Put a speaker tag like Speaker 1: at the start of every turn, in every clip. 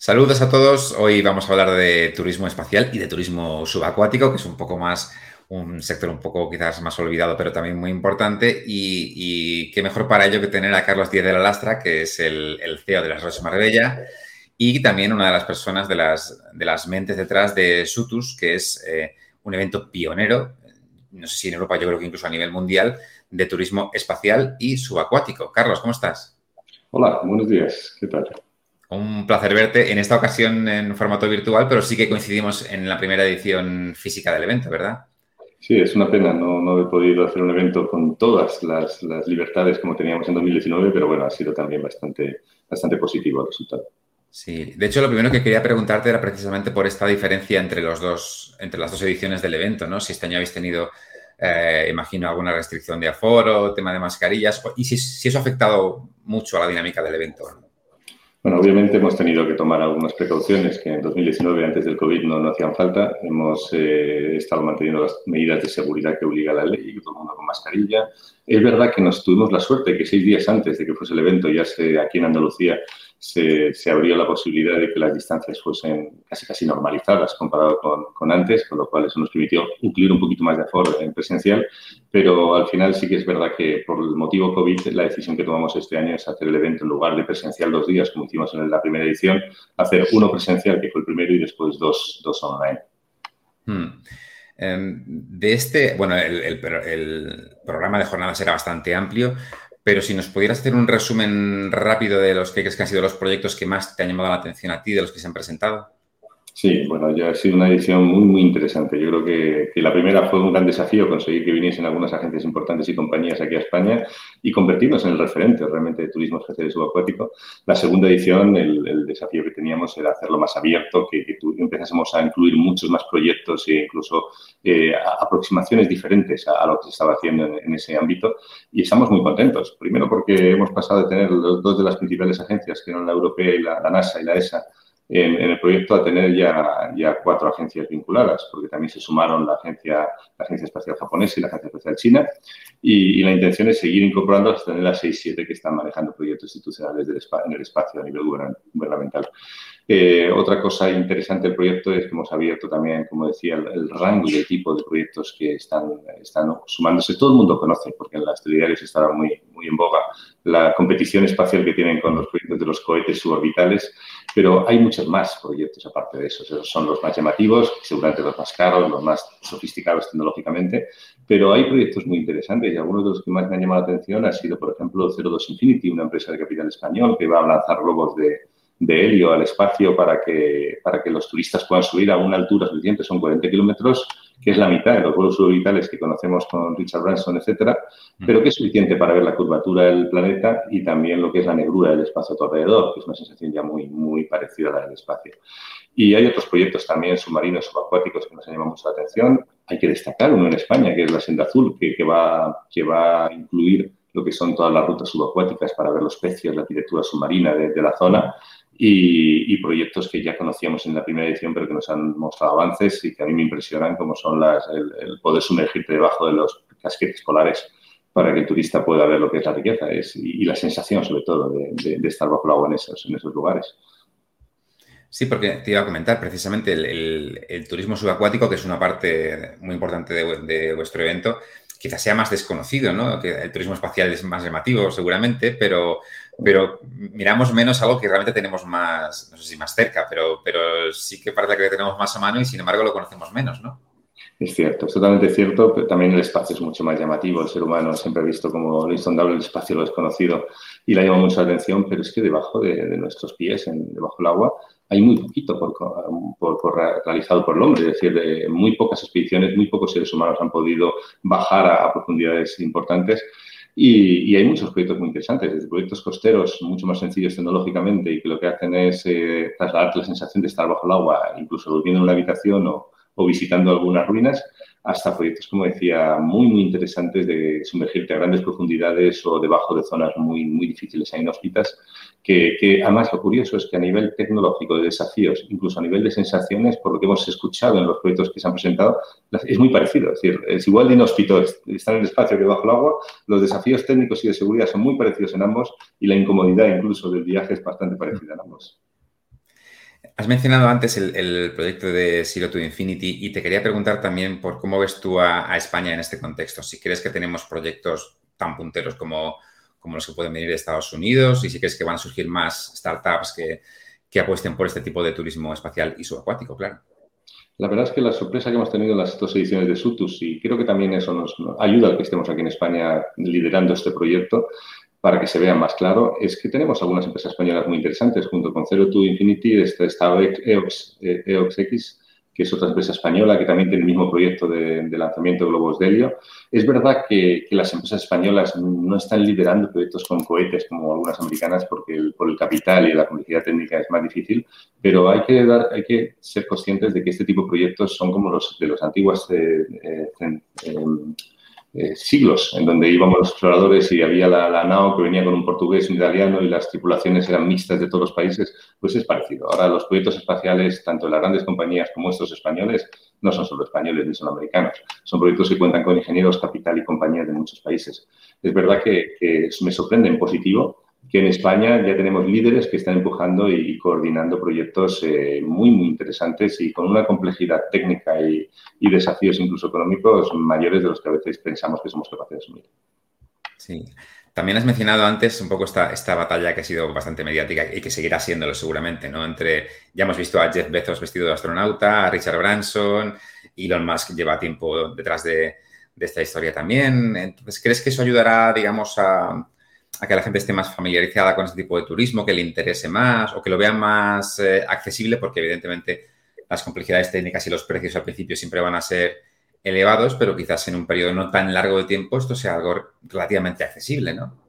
Speaker 1: Saludos a todos. Hoy vamos a hablar de turismo espacial y de turismo subacuático, que es un poco más, un sector un poco quizás más olvidado, pero también muy importante. Y, qué mejor para ello que tener a Carlos Díaz de la Lastra, que es el, CEO de las Roches Marbella y también una de las personas de las, de las mentes detrás de Sutus, que es eh, un evento pionero, no sé si en Europa, yo creo que incluso a nivel mundial, de turismo espacial y subacuático. Carlos, ¿cómo estás?
Speaker 2: Hola, buenos días. ¿Qué tal?
Speaker 1: Un placer verte en esta ocasión en formato virtual, pero sí que coincidimos en la primera edición física del evento, ¿verdad?
Speaker 2: Sí, es una pena. No, no he podido hacer un evento con todas las, libertades como teníamos en 2019, pero bueno, ha sido también bastante, bastante positivo el resultado.
Speaker 1: Sí, de hecho lo primero que quería preguntarte era precisamente por esta diferencia entre, los dos, entre las dos ediciones del evento, ¿no? Si este año habéis tenido, eh, imagino, alguna restricción de aforo, tema de mascarillas, y si, si, eso ha afectado mucho a la dinámica del evento. ¿no?
Speaker 2: Bueno, obviamente hemos tenido que tomar algunas precauciones que en 2019, antes del COVID, no, hacían falta. Hemos eh, estado manteniendo las medidas de seguridad que obliga la ley, todo el mundo con mascarilla. Es verdad que nos tuvimos la suerte que seis días antes de que fuese el evento, ya se, aquí en Andalucía, se, se, abrió la posibilidad de que las distancias fuesen casi casi normalizadas comparado con, con, antes, con lo cual eso nos permitió incluir un poquito más de aforo en presencial, pero al final sí que es verdad que por el motivo COVID la decisión que tomamos este año es hacer el evento en lugar de presencial dos días, como hicimos en la primera edición, hacer uno presencial, que fue el primero, y después dos, dos online.
Speaker 1: Hmm. Em, de este, bueno, el, el, el, programa de jornadas era bastante amplio, pero si nos pudieras hacer un resumen rápido de los que crees que han sido los proyectos que más te han llamado la atención a ti, de los que se han presentado.
Speaker 2: Sí, bueno, ya ha sido una edición muy, muy interesante. Yo creo que, que, la primera fue un gran desafío conseguir que viniesen algunas agencias importantes y compañías aquí a España y convertirnos en el referente realmente de turismo especial y subacuático. La segunda edición, el, el, desafío que teníamos era hacerlo más abierto, que, que empezásemos a incluir muchos más proyectos e incluso eh, aproximaciones diferentes a, a, lo que se estaba haciendo en, en, ese ámbito. Y estamos muy contentos. Primero porque hemos pasado de tener dos de las principales agencias, que eran la europea y la, la NASA y la ESA, en, en, el proyecto a tener ya, ya cuatro agencias vinculadas, porque también se sumaron la Agencia, la agencia Espacial Japonesa y la Agencia Espacial China, y, y la intención es seguir incorporando hasta tener las 6-7 que están manejando proyectos institucionales del en el espacio a nivel gubernamental. Eh, otra cosa interesante del proyecto es que hemos abierto también, como decía, el, el rango de tipo de proyectos que están, están sumándose. Todo el mundo conoce, porque en las telediarios estará muy, muy en boga, la competición espacial que tienen con los proyectos de los cohetes suborbitales, pero hay muchos más proyectos aparte de esos. Esos son los más llamativos, seguramente los más caros, los más sofisticados tecnológicamente, pero hay proyectos muy interesantes y algunos de los que más me han llamado la atención ha sido, por ejemplo, 02 Infinity, una empresa de capital español que va a lanzar globos de de helio al espacio para que, para que los turistas puedan subir a una altura suficiente, son 40 kilómetros, que es la mitad de los vuelos suborbitales que conocemos con Richard Branson, etcétera, pero que es suficiente para ver la curvatura del planeta y también lo que es la negrura del espacio a tu alrededor, que es una sensación ya muy, muy parecida a la del espacio. Y hay otros proyectos también submarinos subacuáticos que nos han llamado mucho la atención. Hay que destacar uno en España, que es la Senda Azul, que, que, va, que va a incluir lo que son todas las rutas subacuáticas para ver los pecios, la arquitectura submarina de, de la zona y, proyectos que ya conocíamos en la primera edición, pero que nos han mostrado avances y que a mí me impresionan, como son las, el, poder sumergirte debajo de los casquetes polares para que el turista pueda ver lo que es la riqueza y, la sensación, sobre todo, de, estar bajo el agua en esos, lugares.
Speaker 1: Sí, porque te iba a comentar precisamente el, turismo subacuático, que es una parte muy importante de vuestro evento, quizás sea más desconocido, ¿no? Que el turismo espacial es más llamativo, seguramente, pero, pero miramos menos algo que realmente tenemos más, no sé si más cerca, pero, pero sí que parece que tenemos más a mano y sin embargo lo conocemos menos, ¿no?
Speaker 2: Es cierto, es totalmente cierto, pero también el espacio es mucho más llamativo. El ser humano siempre ha visto como lo insondable el espacio, lo desconocido, y le llama mucha atención, pero es que debajo de, nuestros pies, en, debajo del agua, hay muy poquito por, por, por, realizado por el hombre, es decir, de muy pocas expediciones, muy pocos seres humanos han podido bajar a, profundidades importantes. Y, y, hay muchos proyectos muy interesantes, desde proyectos costeros mucho más sencillos tecnológicamente y que lo que hacen es eh, trasladarte la sensación de estar bajo el agua, incluso durmiendo en una habitación o, o visitando algunas ruinas, hasta proyectos, como decía, muy, muy interesantes de sumergirte a grandes profundidades o debajo de zonas muy, muy difíciles e inhóspitas, que, además lo curioso es que a nivel tecnológico de desafíos, incluso a nivel de sensaciones, por lo que hemos escuchado en los proyectos que se han presentado, es muy parecido. Es decir, es igual de inhóspito estar en el espacio que bajo el agua, los desafíos técnicos y de seguridad son muy parecidos en ambos y la incomodidad incluso del viaje es bastante parecida en ambos.
Speaker 1: Has mencionado antes el, proyecto de Zero to Infinity y te quería preguntar también por cómo ves tú a, España en este contexto. Si crees que tenemos proyectos tan punteros como, como, los que pueden venir de Estados Unidos y si crees que van a surgir más startups que, que apuesten por este tipo de turismo espacial y subacuático, claro.
Speaker 2: La verdad es que la sorpresa que hemos tenido en las dos ediciones de SUTUS, y creo que también eso nos ayuda a que estemos aquí en España liderando este proyecto, para que se vea más claro, es que tenemos algunas empresas españolas muy interesantes. Junto con Zero to Infinity está, EOX, EOX X, que es otra empresa española que también tiene el mismo proyecto de, lanzamiento de globos de helio. Es verdad que, las empresas españolas no están liderando proyectos con cohetes como algunas americanas porque por el capital y la complejidad técnica es más difícil, pero hay que, dar, hay que ser conscientes de que este tipo de proyectos son como los de los antiguos eh, eh, eh, siglos, en donde íbamos los exploradores y había la, la, nao que venía con un portugués, un italiano y las tripulaciones eran mixtas de todos los países, pues es parecido. Ahora los proyectos espaciales, tanto las grandes compañías como estos españoles, no son solo españoles ni son americanos, son proyectos que cuentan con ingenieros, capital y compañías de muchos países. Es verdad que, que me sorprende en positivo que en España ya tenemos líderes que están empujando y coordinando proyectos eh, muy, muy interesantes y con una complejidad técnica y, desafíos incluso económicos mayores de los que a veces pensamos que somos capaces de asumir.
Speaker 1: Sí. También has mencionado antes un poco esta, esta batalla que ha sido bastante mediática y que seguirá siéndolo seguramente, ¿no? Entre, ya hemos visto a Jeff Bezos vestido de astronauta, a Richard Branson, Elon Musk lleva tiempo detrás de, de esta historia también. Entonces, ¿crees que eso ayudará, digamos, a, a que la gente esté más familiarizada con este tipo de turismo, que le interese más o que lo vea más eh, accesible, porque evidentemente las complejidades técnicas y los precios al principio siempre van a ser elevados, pero quizás en un periodo no tan largo de tiempo esto sea algo relativamente accesible, ¿no?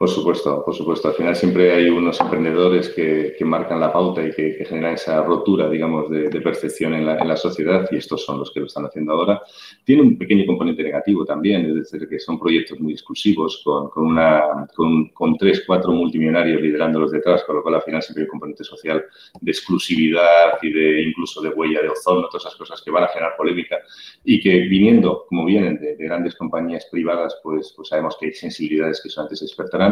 Speaker 2: Por supuesto, por supuesto. Al final siempre hay unos emprendedores que, marcan la pauta y que, generan esa rotura, digamos, de, percepción en la, sociedad y estos son los que lo están haciendo ahora. Tiene un pequeño componente negativo también, es decir, que son proyectos muy exclusivos con, con, tres, cuatro multimillonarios liderándolos detrás, con lo cual al final siempre hay un componente social de exclusividad y de incluso de huella de ozono, todas esas cosas que van a generar polémica y que viniendo, como vienen, de, grandes compañías privadas, pues, pues sabemos que hay sensibilidades que solamente se despertarán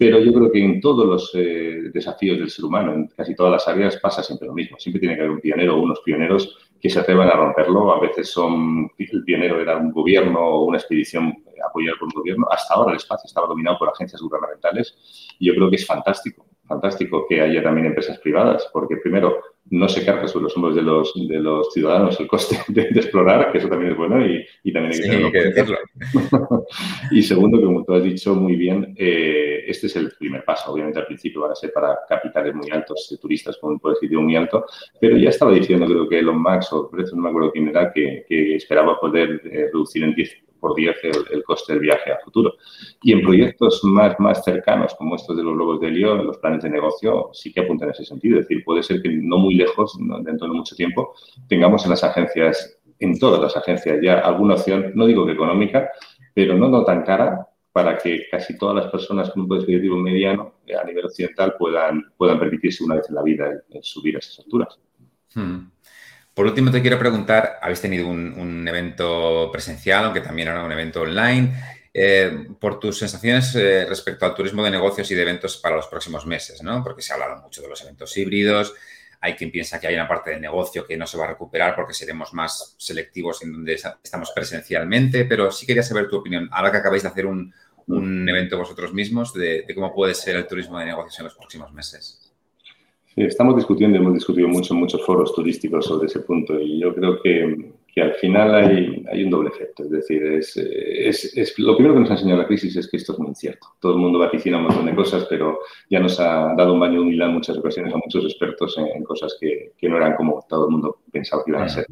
Speaker 2: pero yo creo que en todos los eh, desafíos del ser humano, en casi todas las áreas, pasa siempre lo mismo. Siempre tiene que haber un pionero o unos pioneros que se atrevan a romperlo. A veces son, el pionero era un gobierno o una expedición apoyada por un gobierno. Hasta ahora el espacio estaba dominado por agencias gubernamentales y yo creo que es fantástico, fantástico que haya también empresas privadas, porque primero no se carga sobre los hombros de los, de los ciudadanos el coste de, explorar, que eso también es bueno y, y también hay que, decirlo. y segundo, como tú has dicho muy bien, eh, este es el primer paso. Obviamente al principio van a ser para capitales muy altos, de turistas con un poder adquisitivo muy alto, pero ya estaba diciendo, creo que Elon Musk, o por eso no me acuerdo quién era, que, que esperaba poder eh, reducir en 10 por 10 el, coste del viaje a futuro. Y en proyectos más, más cercanos, como estos de los Lobos de León, los planes de negocio, sí que apuntan en ese sentido. Es decir, puede ser que no muy lejos, dentro de mucho tiempo, tengamos en las agencias, en todas las agencias ya alguna opción, no digo que económica, pero no, no tan cara, para que casi todas las personas con un poder mediano eh, a nivel occidental puedan, puedan permitirse una vez en la vida subir a esas alturas.
Speaker 1: Hmm. Por último, te quiero preguntar, habéis tenido un, evento presencial, aunque también era un evento online, eh, por tus sensaciones eh, respecto al turismo de negocios y de eventos para los próximos meses, ¿no? Porque se ha hablado mucho de los eventos híbridos, hay quien piensa que hay una parte de negocio que no se va a recuperar porque seremos más selectivos en donde estamos presencialmente, pero sí quería saber tu opinión, ahora que acabáis de hacer un, evento vosotros mismos, de cómo puede ser el turismo de negocios en los próximos meses.
Speaker 2: Sí, estamos discutiendo, hemos discutido mucho en muchos foros turísticos sobre ese punto y yo creo que, que al final hay, hay, un doble efecto. Es decir, es, es, es, lo primero que nos ha enseñado la crisis es que esto es muy incierto. Todo el mundo vaticina un montón de cosas, pero ya nos ha dado un baño de humildad en muchas ocasiones a muchos expertos en, cosas que, que, no eran como todo el mundo pensaba que iban a ser.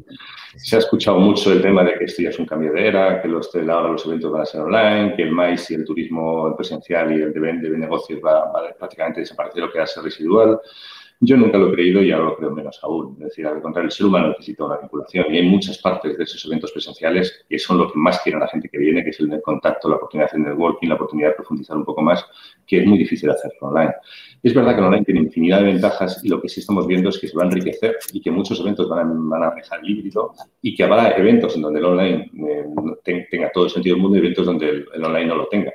Speaker 2: Se ha escuchado mucho el tema de que esto ya es un cambio de era, que los, ahora los eventos van a ser online, que el maíz y el turismo presencial y el de, de negocios va, va a prácticamente desaparecer lo que va a ser residual. Yo nunca lo he creído y ahora lo creo menos aún. Es decir, al contrario, el ser humano necesita una vinculación y hay muchas partes de esos eventos presenciales que son lo que más quiere la gente que viene, que es el contacto, la oportunidad de networking, la oportunidad de profundizar un poco más, que es muy difícil hacerlo online. Es verdad que online tiene infinidad de ventajas y lo que sí estamos viendo es que se va a enriquecer y que muchos eventos van a, van dejar híbrido y que habrá eventos en donde el online eh, tenga todo el sentido del mundo y eventos donde el online no lo tenga.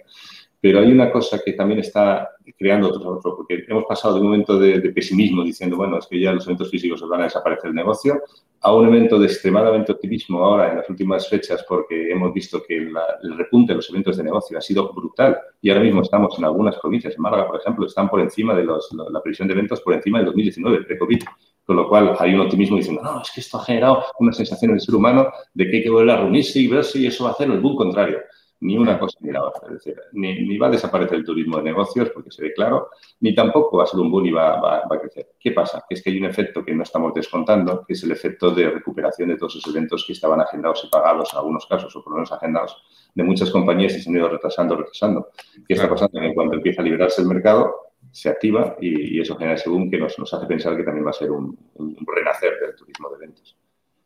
Speaker 2: Pero hay una cosa que también está creando otro, otro porque hemos pasado de un momento de, pesimismo diciendo, bueno, es que ya los eventos físicos van a desaparecer el negocio, a un evento de extremadamente optimismo ahora en las últimas fechas porque hemos visto que el repunte de los eventos de negocio ha sido brutal y ahora mismo estamos en algunas provincias, en Málaga, por ejemplo, están por encima de los, la, previsión de eventos por encima del 2019, pre-COVID. Con lo cual hay un optimismo diciendo, no, es que esto ha generado una sensación en el ser humano de que hay que volver a reunirse y ver si eso va a hacer el boom contrario ni una cosa ni la otra. Es decir, ni, va a desaparecer el turismo de negocios, porque se ve claro, ni tampoco va a ser un boom y va, a crecer. ¿Qué pasa? Que es que hay un efecto que no estamos descontando, que es el efecto de recuperación de todos esos eventos que estaban agendados y pagados en algunos casos, o por lo menos agendados, de muchas compañías y se han ido retrasando, retrasando. ¿Qué está pasando? Que cuando empieza a liberarse el mercado, se activa y, eso genera ese boom que nos, hace pensar que también va a ser un, renacer del turismo de eventos.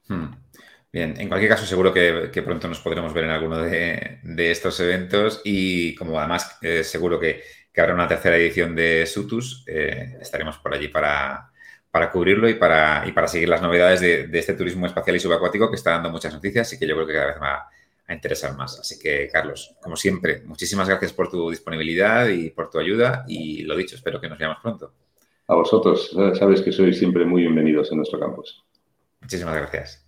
Speaker 1: Hmm. Bien, en cualquier caso seguro que, pronto nos podremos ver en alguno de, estos eventos y como además eh, seguro que, habrá una tercera edición de Sutus, eh, estaremos por allí para, cubrirlo y para, y para seguir las novedades de, este turismo espacial y subacuático que está dando muchas noticias y que yo creo que cada vez va a interesar más. Así que, Carlos, como siempre, muchísimas gracias por tu disponibilidad y por tu ayuda y lo dicho, espero que nos veamos pronto.
Speaker 2: A vosotros, sabes que sois siempre muy bienvenidos en nuestro campus.
Speaker 1: Muchísimas gracias.